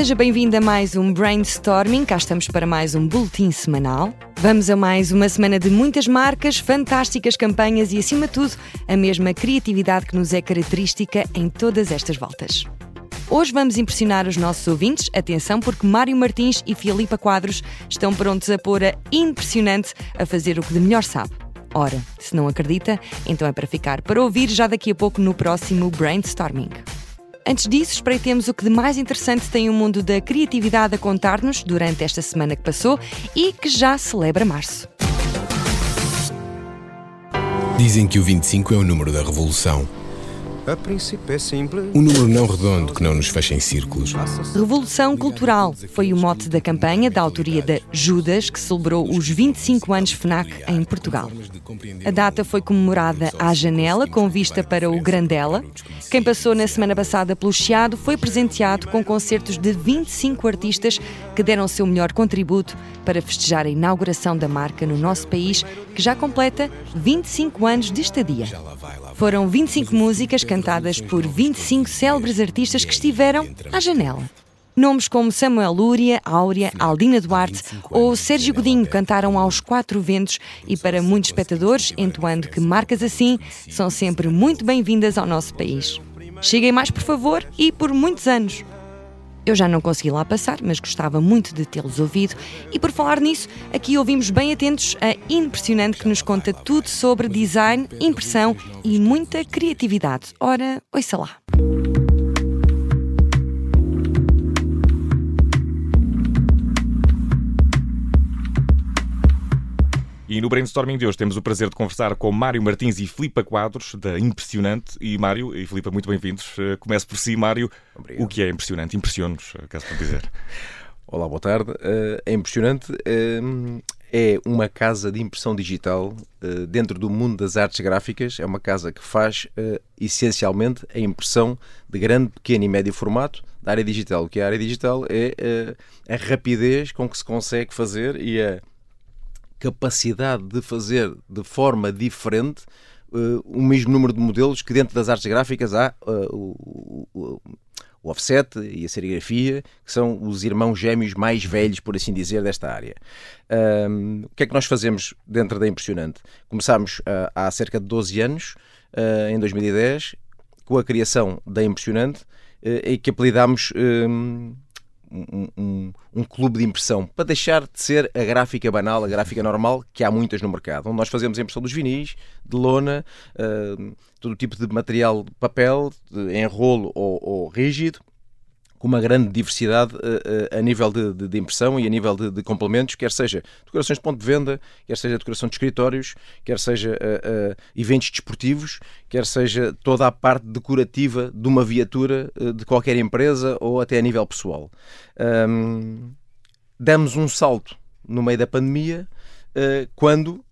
seja bem-vindo a mais um Brainstorming. Cá estamos para mais um boletim semanal. Vamos a mais uma semana de muitas marcas, fantásticas campanhas e, acima de tudo, a mesma criatividade que nos é característica em todas estas voltas. Hoje vamos impressionar os nossos ouvintes. Atenção, porque Mário Martins e Filipa Quadros estão prontos a pôr a impressionante a fazer o que de melhor sabe. Ora, se não acredita, então é para ficar para ouvir já daqui a pouco no próximo Brainstorming. Antes disso, espreitemos o que de mais interessante tem o mundo da criatividade a contar-nos durante esta semana que passou e que já celebra março. Dizem que o 25 é o número da revolução. A princípio é simples. Um número não redondo que não nos fecha em círculos. Revolução Cultural foi o mote da campanha da autoria da Judas, que celebrou os 25 anos FNAC em Portugal. A data foi comemorada à janela, com vista para o Grandela. Quem passou na semana passada pelo Chiado foi presenteado com concertos de 25 artistas que deram o seu melhor contributo para festejar a inauguração da marca no nosso país, que já completa 25 anos de estadia. Foram 25 músicas cantadas por 25 célebres artistas que estiveram à janela. Nomes como Samuel Lúria, Áurea, Aldina Duarte ou Sérgio Godinho cantaram aos quatro ventos e para muitos espectadores, entoando que marcas assim são sempre muito bem-vindas ao nosso país. Cheguem mais, por favor, e por muitos anos. Eu já não consegui lá passar, mas gostava muito de tê-los ouvido. E por falar nisso, aqui ouvimos bem atentos a Impressionante que nos conta tudo sobre design, impressão e muita criatividade. Ora, ouça lá. E no brainstorming de hoje temos o prazer de conversar com Mário Martins e Filipa Quadros, da Impressionante. E Mário e Filipa, muito bem-vindos. Eh, Começo por si, Mário. Obrigado. O que é impressionante? Impressione-nos, eh, caso para dizer. Olá, boa tarde. Uh, é impressionante. É uma casa de impressão digital dentro do mundo das artes gráficas. É uma casa que faz essencialmente a impressão de grande, pequeno e médio formato da área digital. O que é a área digital é a rapidez com que se consegue fazer e a capacidade de fazer de forma diferente uh, o mesmo número de modelos que dentro das artes gráficas há uh, o, o, o, offset e a serigrafia, que são os irmãos gêmeos mais velhos, por assim dizer, desta área. Um, o que é que nós fazemos dentro da Impressionante? Começámos uh, há cerca de 12 anos, em 2010, com a criação da Impressionante, e que apelidámos um, um, um, clube de impressão. Para deixar de ser a gráfica banal, a gráfica normal que há muitas no mercado, onde nós fazemos a impressão dos vinis, de lona, uh, todo tipo de material de papel, de enrolo ou, ou rígido, com uma grande diversidade uh, uh, a nível de, de, de, impressão e a nível de, de, complementos, quer seja decorações de ponto de venda, quer seja decoração de escritórios, quer seja uh, eventos desportivos, quer seja toda a parte decorativa de uma viatura de qualquer empresa ou até a nível pessoal. Um, um salto no meio da pandemia. quando,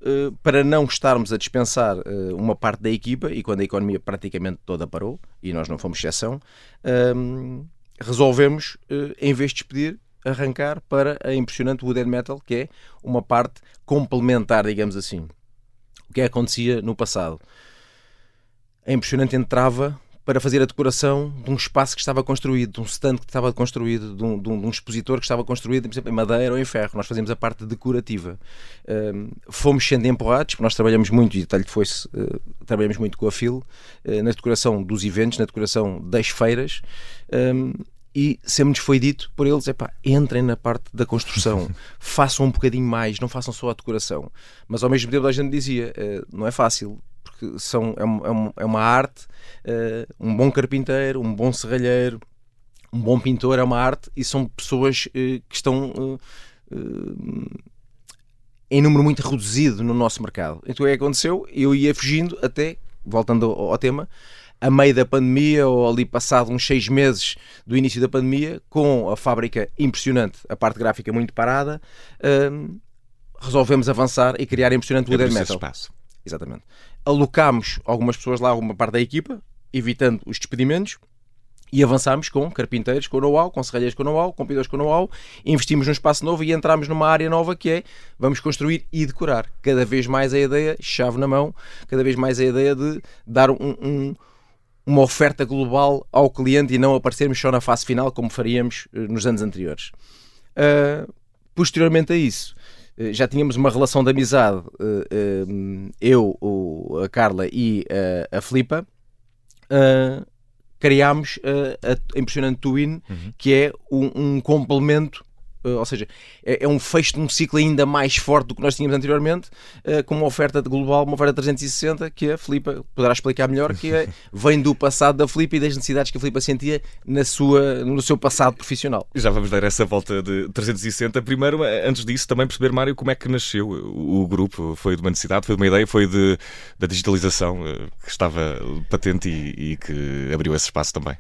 para não estarmos a dispensar uma parte da equipa, e quando a economia praticamente toda parou, e nós não fomos exceção, resolvemos, eh, em vez de despedir, arrancar para a impressionante Wood and Metal, que é uma parte complementar, digamos assim. O que acontecia no passado? A impressionante entrava para fazer a decoração de um espaço que estava construído, de um stand que estava construído, de um, de um, de um expositor que estava construído, por exemplo, em madeira ou em ferro. Nós fazíamos a parte decorativa. Um, fomos sendo empurrados, porque nós trabalhamos muito, e detalhe foi uh, trabalhamos muito com a FIL, uh, na decoração dos eventos, na decoração das feiras. Um, e sempre nos foi dito por eles, epá, entrem na parte da construção, façam um bocadinho mais, não façam só a decoração. Mas ao mesmo tempo a gente dizia, uh, não é fácil, porque são, é, uma, é uma arte, uh, um bom carpinteiro, um bom serralheiro, um bom pintor é uma arte e são pessoas uh, que estão em número muito reduzido no nosso mercado. Então o que aconteceu? Eu ia fugindo até, voltando ao, ao tema, a meio da pandemia ou ali passado uns seis meses do início da pandemia, com a fábrica impressionante, a parte gráfica muito parada, hum, resolvemos avançar e criar a impressionante Wooden Metal. Espaço. Exatamente. Alocámos algumas pessoas lá, alguma parte da equipa, evitando os despedimentos, e avançámos com carpinteiros com know-how, com serralheiros com know-how, com pintores com know-how, investimos num espaço novo e entramos numa área nova que é vamos construir e decorar. Cada vez mais a ideia, chave na mão, cada vez mais a ideia de dar um, um uma oferta global ao cliente e não aparecermos só na fase final como faríamos uh, nos anos anteriores. Uh, posteriormente a isso, já tínhamos uma relação de amizade, eu, o, a Carla e a Filipa. criámos a, impressionante Twin, uhum. que é um, um complemento eh, ou seja, é, é, um fecho de um ciclo ainda mais forte do que nós tínhamos anteriormente, uh, com uma oferta global, uma oferta 360, que a Filipa poderá explicar melhor, que é, vem do passado da Filipa e das necessidades que a Filipa sentia na sua, no seu passado profissional. Já vamos dar essa volta de 360. Primeiro, antes disso, também perceber, Mário, como é que nasceu o, grupo. Foi de uma necessidade, foi de uma ideia, foi de, da digitalização que estava patente e, e que abriu esse espaço também.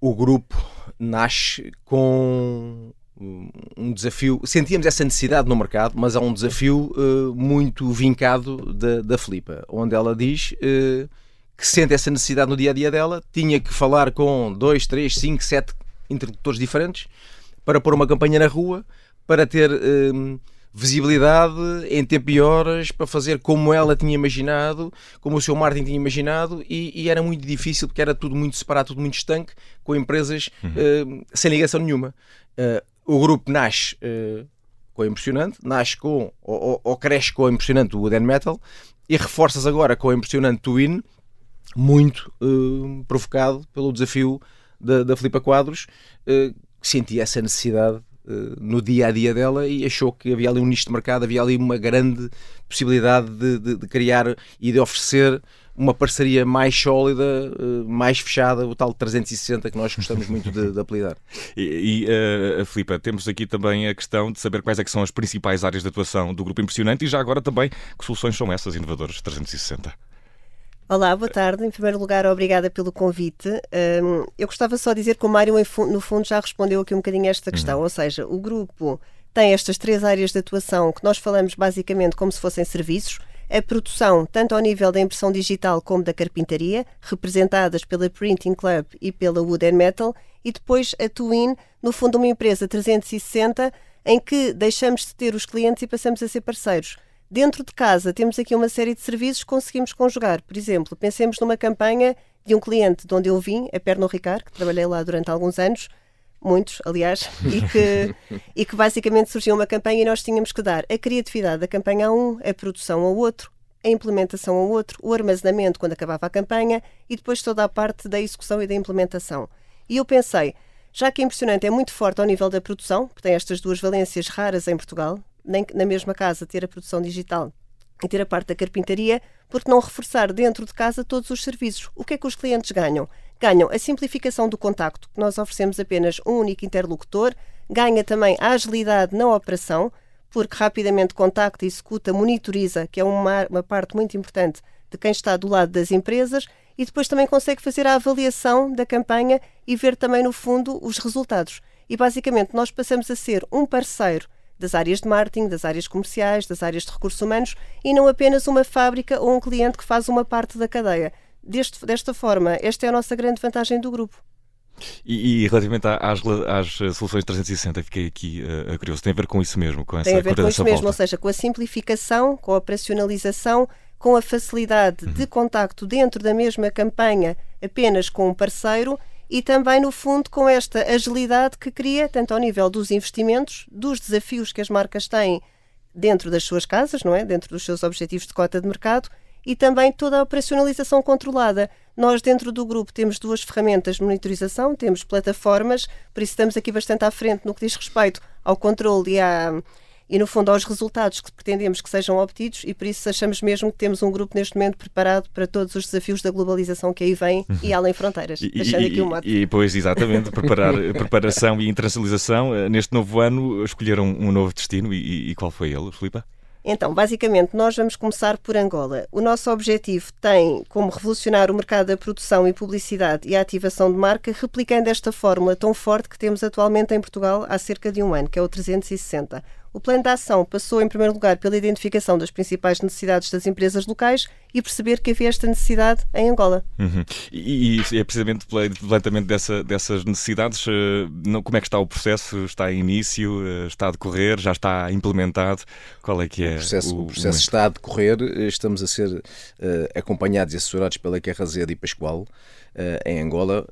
O grupo nasce com um desafio. Sentíamos essa necessidade no mercado, mas há um desafio uh, muito vincado da, da Filipa, onde ela diz uh, que sente essa necessidade no dia a dia dela, tinha que falar com dois, três, cinco, sete interlocutores diferentes para pôr uma campanha na rua, para ter. Uh, visibilidade em tempo e horas para fazer como ela tinha imaginado, como o seu Martin tinha imaginado, e, e era muito difícil porque era tudo muito separado, tudo muito estanque, com empresas uhum. uh, sem ligação nenhuma. Uh, o grupo nasce uh, com a impressionante, nasce com, ou, ou, cresce com a impressionante Wood Metal, e reforças agora com a impressionante Twin, muito provocado pelo desafio da, da Filipa Quadros, que sentia essa necessidade no dia a dia dela e achou que havia ali um nicho de mercado, havia ali uma grande possibilidade de, de, de criar e de oferecer uma parceria mais sólida, eh, mais fechada, o tal 360 que nós gostamos muito de, de apelidar. E, e uh, Filipa, temos aqui também a questão de saber quais é que são as principais áreas de atuação do Grupo Impressionante e já agora também que soluções são essas inovadoras 360. Olá, boa tarde. Em primeiro lugar, obrigada pelo convite. Um, eu gostava só de dizer que o Mário, no fundo, já respondeu aqui um bocadinho a esta questão. Uhum. Ou seja, o grupo tem estas três áreas de atuação que nós falamos basicamente como se fossem serviços. A produção, tanto ao nível da impressão digital como da carpintaria, representadas pela Printing Club e pela Wood and Metal, e depois a Twin, no fundo, uma empresa 360 em que deixamos de ter os clientes e passamos a ser parceiros. Dentro de casa, temos aqui uma série de serviços que conseguimos conjugar. Por exemplo, pensemos numa campanha de um cliente de onde eu vim, a Perno Ricard, que trabalhei lá durante alguns anos, muitos, aliás, e que, e que basicamente surgiu uma campanha e nós tínhamos que dar a criatividade da campanha a um, a produção ao outro, a implementação ao outro, o armazenamento quando acabava a campanha e depois toda a parte da execução e da implementação. E eu pensei, já que é impressionante, é muito forte ao nível da produção, que tem estas duas valências raras em Portugal, nem na mesma casa ter a produção digital e ter a parte da carpintaria, porque não reforçar dentro de casa todos os serviços? O que é que os clientes ganham? Ganham a simplificação do contacto, que nós oferecemos apenas um único interlocutor, ganha também a agilidade na operação, porque rapidamente contacta, executa, monitoriza, que é uma, uma parte muito importante de quem está do lado das empresas, e depois também consegue fazer a avaliação da campanha e ver também, no fundo, os resultados. E basicamente nós passamos a ser um parceiro das áreas de marketing, das áreas comerciais, das áreas de recursos humanos e não apenas uma fábrica ou um cliente que faz uma parte da cadeia. Deste, desta forma, esta é a nossa grande vantagem do grupo. E, e relativamente às, às, soluções 360, fiquei aqui uh, curioso. Tem a ver com isso mesmo? Com essa, Tem a ver com isso mesmo, volta. ou seja, com a simplificação, com a operacionalização, com a facilidade uhum. de contacto dentro da mesma campanha, apenas com um parceiro e também, no fundo, com esta agilidade que cria, tanto ao nível dos investimentos, dos desafios que as marcas têm dentro das suas casas, não é? Dentro dos seus objetivos de cota de mercado e também toda a operacionalização controlada. Nós, dentro do grupo, temos duas ferramentas de monitorização, temos plataformas, por isso estamos aqui bastante à frente no que diz respeito ao controle e à e, no fundo, aos resultados que pretendemos que sejam obtidos, e por isso achamos mesmo que temos um grupo neste momento preparado para todos os desafios da globalização que aí vem uhum. e além fronteiras. E, deixando aqui um mote. E, pois, exatamente, preparar, preparação e internacionalização. Eh, neste novo ano, escolheram um novo destino e, e qual foi ele, Filipa? Então, basicamente, nós vamos começar por Angola. O nosso objetivo tem como revolucionar o mercado da produção e publicidade e a ativação de marca, replicando esta fórmula tão forte que temos atualmente em Portugal há cerca de um ano, que é o 360. O plano de ação passou, em primeiro lugar, pela identificação das principais necessidades das empresas locais e perceber que havia esta necessidade em Angola. Uhum. E, e, é precisamente pelo levantamento dessa, dessas necessidades, uh, como é que está o processo? Está em início? Uh, está a decorrer? Já está implementado? Qual é que é? O processo, o, o processo está a decorrer. Estamos a ser uh, acompanhados e assessorados pela Guerra Zeda e Pascoal em Angola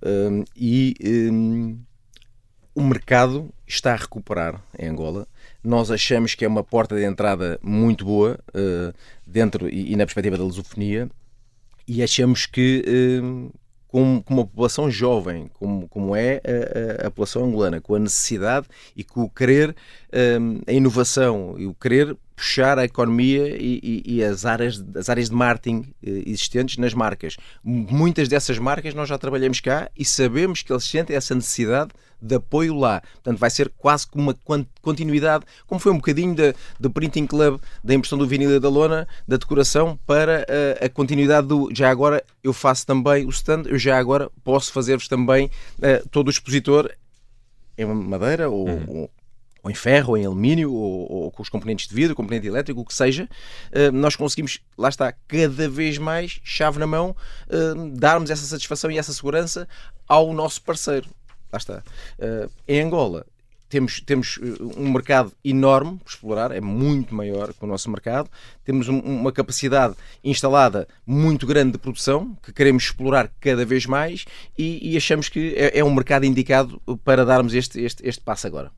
e um, o mercado está a recuperar em Angola nós achamos que é uma porta de entrada muito boa uh, dentro e, na perspectiva da lusofonia e achamos que uh, com, uma população jovem, como, como é a, a, a, população angolana, com a necessidade e com o querer, a inovação e o querer puxar a economia e, e, e, as, áreas, as áreas de marketing existentes nas marcas. Muitas dessas marcas nós já trabalhamos cá e sabemos que eles sentem essa necessidade de apoio lá. Portanto, vai ser quase como uma continuidade, como foi um bocadinho do Printing Club, da impressão do vinil e da lona, da decoração, para a, a, continuidade do já agora eu faço também o stand, eu já agora posso fazer-vos também uh, todo o expositor em madeira ou, uhum. ou ou em ferro, ou em alumínio, ou, ou, com os componentes de vidro, componente elétrico, o que seja, uh, nós conseguimos, lá está, cada vez mais, chave na mão, uh, darmos essa satisfação e essa segurança ao nosso parceiro lá está. Uh, em Angola, temos, temos eh, um mercado enorme por explorar, é muito maior que o nosso mercado. Temos um, uma capacidade instalada muito grande de produção que queremos explorar cada vez mais e, e achamos que é, é, um mercado indicado para darmos este, este, este passo agora.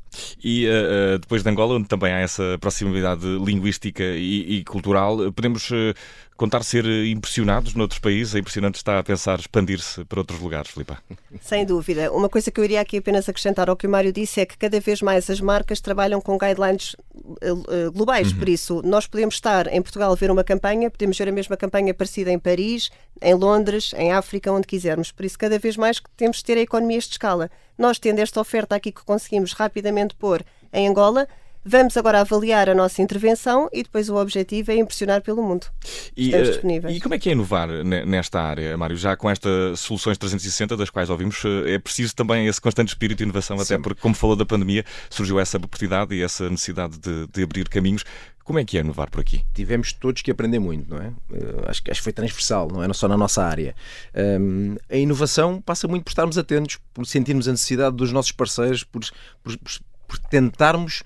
E uh, depois de Angola, onde também há essa proximidade linguística e, e cultural, podemos uh, contar ser impressionados noutros países? É impressionante estar a pensar expandir-se para outros lugares, Filipe. Sem dúvida. Uma coisa que eu iria aqui apenas acrescentar ao que o Mário disse é que cada vez mais as marcas trabalham com guidelines uh, globais. Uhum. Por isso, nós podemos estar em Portugal a ver uma campanha, podemos ver a mesma campanha parecida em Paris, em Londres, em África, onde quisermos. Por isso, cada vez mais temos de ter economias de escala. Nós, tendo esta oferta aqui que conseguimos rapidamente pôr em Angola, Vamos agora avaliar a nossa intervenção e depois o objetivo é impressionar pelo mundo. E, Estamos eh, disponíveis. E como é que é inovar nesta área, Mário? Já com estas soluções 360 das quais ouvimos, eh, é preciso também esse constante espírito de inovação, Sim. até porque, como falou da pandemia, surgiu essa oportunidade e essa necessidade de, de abrir caminhos. Como é que é inovar por aqui? Tivemos todos que aprender muito, não é? Uh, acho, acho que foi transversal, não é? Só na nossa área. Um, a inovação passa muito por estarmos atentos, por sentirmos a necessidade dos nossos parceiros, por, por, por tentarmos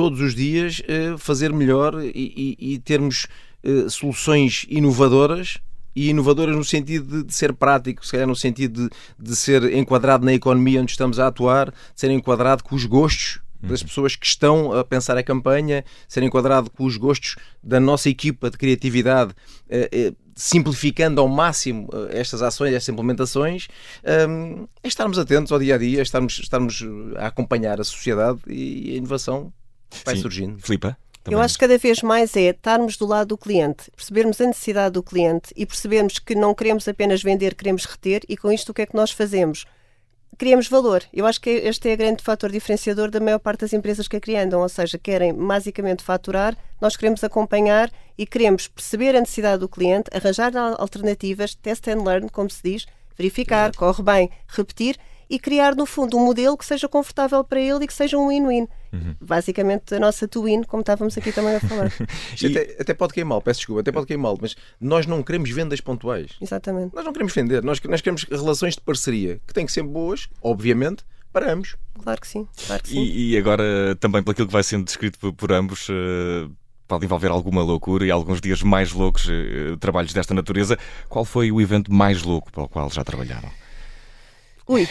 todos os dias uh, fazer melhor e, e, e termos uh, soluções inovadoras e inovadoras no sentido de, ser prático, se calhar no sentido de, de ser enquadrado na economia onde estamos a atuar, de ser enquadrado com os gostos das uhum. pessoas que estão a pensar a campanha, ser enquadrado com os gostos da nossa equipa de criatividade, uh, simplificando ao máximo estas ações, estas implementações, um, é estarmos atentos ao dia a dia, estarmos, estarmos a acompanhar a sociedade e a inovação vai Sim. surgindo. Flipa? Também. Eu acho que cada vez mais é estarmos do lado do cliente, percebermos a necessidade do cliente e percebermos que não queremos apenas vender, queremos reter e com isto o que é que nós fazemos? Criamos valor. Eu acho que este é o grande fator diferenciador da maior parte das empresas que a criam, ou seja, querem basicamente faturar, nós queremos acompanhar e queremos perceber a necessidade do cliente, arranjar alternativas, test and learn, como se diz, verificar, corre bem, repetir e criar, no fundo, um modelo que seja confortável para ele e que seja um win-win. Uhum. Basicamente, a nossa twin, como estávamos aqui também a falar. e... até, até, pode cair mal, peço desculpa, até pode cair mal, mas nós não queremos vendas pontuais. Exatamente. Nós não queremos vender, nós, nós queremos relações de parceria, que têm que ser boas, obviamente, para ambos. Claro que sim. Claro que sim. E, e, agora, também pelo que vai sendo descrito por, por ambos. Uh pode envolver alguma loucura e alguns dias mais loucos, uh, trabalhos desta natureza. Qual foi o evento mais louco para o qual já trabalharam? Ui.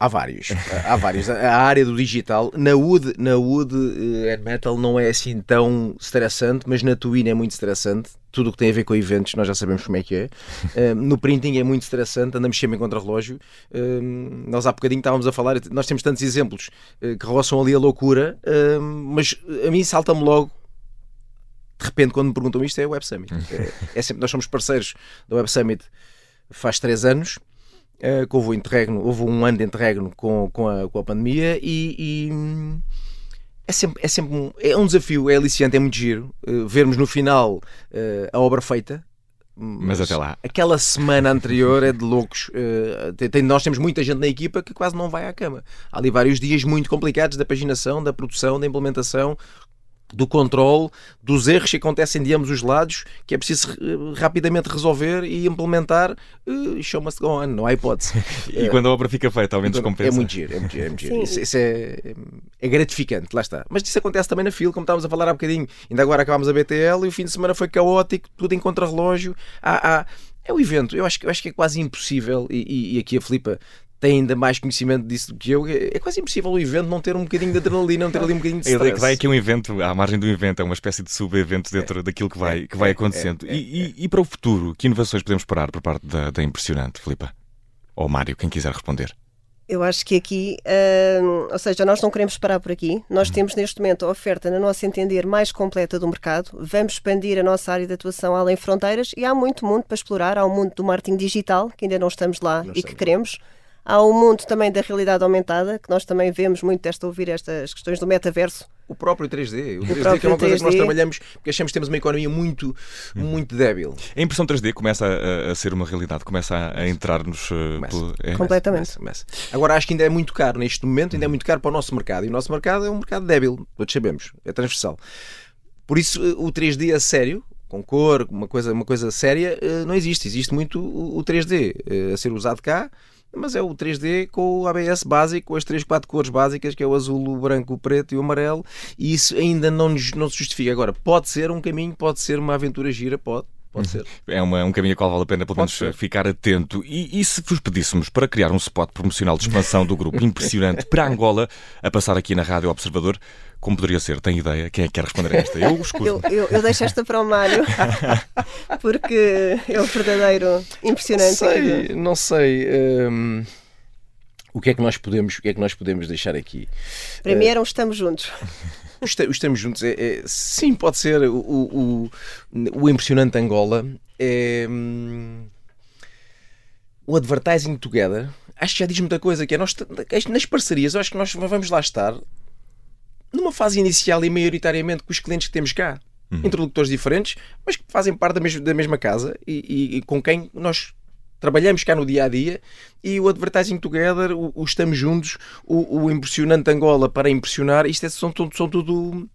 Há vários. Há vários. A área do digital, na Wood, na Wood uh, Metal não é assim tão estressante, mas na Twin é muito estressante. Tudo o que tem a ver com eventos, nós já sabemos como é que é. Uh, no printing é muito estressante, andamos sempre em contra-relógio. Uh, nós há bocadinho estávamos a falar, nós temos tantos exemplos uh, que roçam ali a loucura, mas a mim salta-me logo de repente, quando me perguntam isto, é o Web Summit. É, é sempre, nós somos parceiros da Web Summit faz três anos uh, que houve, um interregno, houve um ano de interregno com, com, a, com a pandemia e, e é sempre, é sempre um, é um desafio, é aliciante, é muito giro uh, vermos no final uh, a obra feita. Mas, mas, até lá. Aquela semana anterior é de loucos. Uh, tem, nós temos muita gente na equipa que quase não vai à cama. Há ali vários dias muito complicados da paginação, da produção, da implementação, do controle dos erros que acontecem de ambos os lados, que é preciso uh, rapidamente resolver e implementar. Uh, show must go on, não há hipótese. e quando a obra fica feita, ao menos compensa. É muito giro, é muito giro. É, muito giro. Isso, isso é, é, gratificante, lá está. Mas isso acontece também na fila, como estávamos a falar há bocadinho. Ainda agora acabámos a BTL e o fim de semana foi caótico, tudo em contrarrelógio. Há, há, é o evento. Eu acho, eu acho que é quase impossível, e, e, e aqui a Filipa tem ainda mais conhecimento disso do que eu. É quase impossível o evento não ter um bocadinho de adrenalina, não ter ali um bocadinho de stress. É que vai aqui um evento, à margem do evento, é uma espécie de sub-evento dentro é, daquilo que vai, que vai é, acontecendo. É, e, e, para o futuro, que inovações podemos esperar por parte da, da Impressionante, Filipa? Ou Mário, quem quiser responder. Eu acho que aqui, uh, ou seja, nós não queremos parar por aqui. Nós uhum. temos neste momento a oferta, na nossa entender, mais completa do mercado. Vamos expandir a nossa área de atuação além fronteiras e há muito mundo para explorar. Há o mundo do marketing digital, que ainda não estamos lá não e que queremos. Há o mundo também da realidade aumentada, que nós também vemos muito esta ouvir estas questões do metaverso. O próprio 3D. O 3D que é uma coisa 3D. que nós trabalhamos porque achamos que temos uma economia muito, hum. muito débil. A impressão 3D começa a, a ser uma realidade, começa a, a entrar-nos. Uh, é. Completamente. Começa, começa. Agora acho que ainda é muito caro neste momento, ainda é muito caro para o nosso mercado. E o nosso mercado é um mercado débil, todos sabemos, é transversal. Por isso o 3D a sério, com cor, uma coisa, uma coisa séria, eh, não existe. Existe muito o 3D eh, a ser usado cá mas é o 3D com o ABS básico, com as três, quatro cores básicas, que é o azul, o branco, o preto e o amarelo, e isso ainda não, não se justifica. Agora, pode ser um caminho, pode ser uma aventura gira, pode. Pode ser. É uma, um caminho a qual vale a pena, pelo menos, ficar atento. E, e, se vos pedíssemos para criar um spot promocional de expansão do grupo impressionante para Angola, a passar aqui na Rádio Observador, como poderia ser? Tem ideia? Quem é que quer responder a esta? Eu escuto. eu, eu, eu, deixo esta para o Mário, porque é o verdadeiro impressionante. Sei, não sei. Hum, o que é que nós podemos, o que é que nós podemos deixar aqui? Era um estamos juntos. Estamos juntos, é, é, sim, pode ser. O, o, o impressionante Angola é. Hum, o Advertising Together, acho que já diz muita coisa. Que é nós, nas parcerias, eu acho que nós vamos lá estar numa fase inicial e maioritariamente com os clientes que temos cá. Uhum. Interlocutores diferentes, mas que fazem parte da mesma, da mesma casa e, e, e com quem nós trabalhamos cá no dia a dia e o Advertising Together, o, o Estamos Juntos, o, o, Impressionante Angola para impressionar, isto é, são, são tudo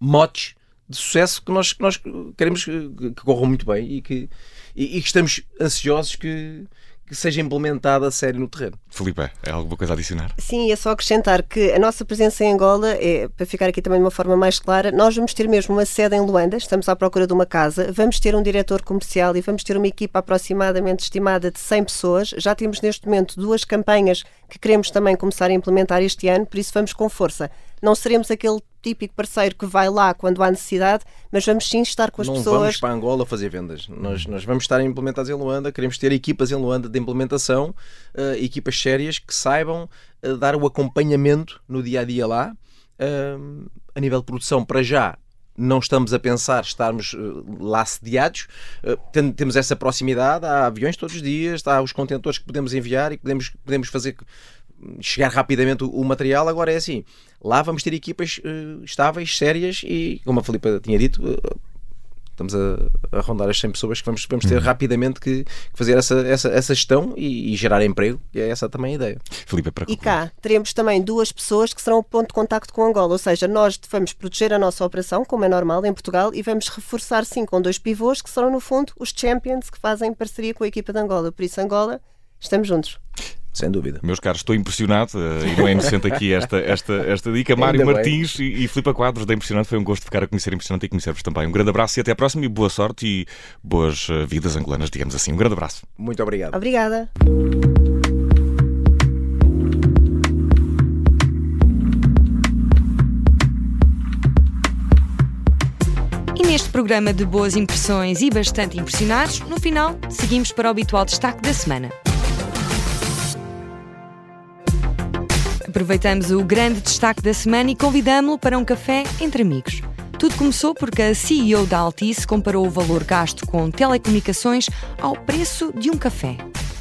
motes de sucesso que nós, que nós queremos que, que corram muito bem e que, e, e que estamos ansiosos que, que seja implementada a sério no terreno. Filipe, é alguma coisa a adicionar? Sim, é só acrescentar que a nossa presença em Angola, é, para ficar aqui também de uma forma mais clara, nós vamos ter mesmo uma sede em Luanda, estamos à procura de uma casa, vamos ter um diretor comercial e vamos ter uma equipa aproximadamente estimada de 100 pessoas. Já temos neste momento duas campanhas que queremos também começar a implementar este ano, por isso vamos com força. Não seremos aquele típico parceiro que vai lá quando há necessidade, mas vamos sim estar com as não pessoas. Não vamos para Angola fazer vendas. Nós, nós vamos estar implementados em Luanda, queremos ter equipas em Luanda de implementação, uh, equipas sérias que saibam uh, dar o acompanhamento no dia a dia lá. Uh, a nível de produção, para já, não estamos a pensar estarmos lá sediados, temos essa proximidade, há aviões todos os dias, há os contentores que podemos enviar e podemos, podemos fazer chegar rapidamente o, o, material. Agora é assim, lá vamos ter equipas uh, estáveis, sérias e, como a Filipa tinha dito, uh, estamos a, a, rondar as 100 pessoas que vamos, vamos ter uhum. rapidamente que, que, fazer essa, essa, essa gestão e, e, gerar emprego, e é essa também a ideia. Filipe, para e cá teremos também duas pessoas que serão o ponto de contacto com Angola, ou seja, nós vamos proteger a nossa operação, como é normal em Portugal, e vamos reforçar sim com dois pivôs que serão no fundo os champions que fazem parceria com a equipa de Angola. Por isso, Angola, estamos juntos. Sem dúvida. Meus caros, estou impressionado uh, e não é inocente aqui esta, esta, esta dica. Mário Martins e, e Filipe Quadros da Impressionante. Foi um gosto ficar a conhecer a Impressionante e conhecer-vos também. Um grande abraço e até à próxima e boa sorte e boas uh, vidas angolanas, digamos assim. Um grande abraço. Muito obrigado. Obrigada. E neste programa de boas impressões e bastante impressionados, no final seguimos para o habitual destaque da semana. Aproveitamos o grande destaque da semana e convidamos-lo para um café entre amigos. Tudo começou porque a CEO da Altice comparou o valor gasto com telecomunicações ao preço de um café.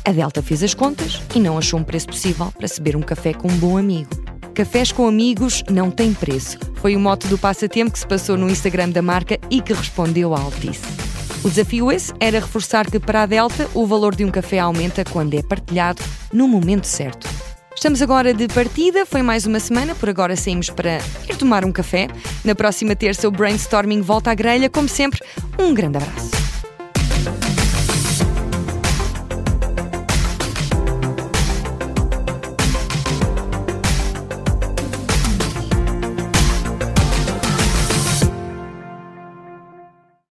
A Delta fez as contas e não achou um preço possível para beber um café com um bom amigo. Cafés com amigos não têm preço. Foi o mote do passatempo que se passou no Instagram da marca e que respondeu à Altice. O desafio esse era reforçar que para a Delta o valor de um café aumenta quando é partilhado no momento certo. Estamos agora de partida, foi mais uma semana, por agora saímos para ir tomar um café. Na próxima terça o Brainstorming volta à grelha, como sempre, um grande abraço.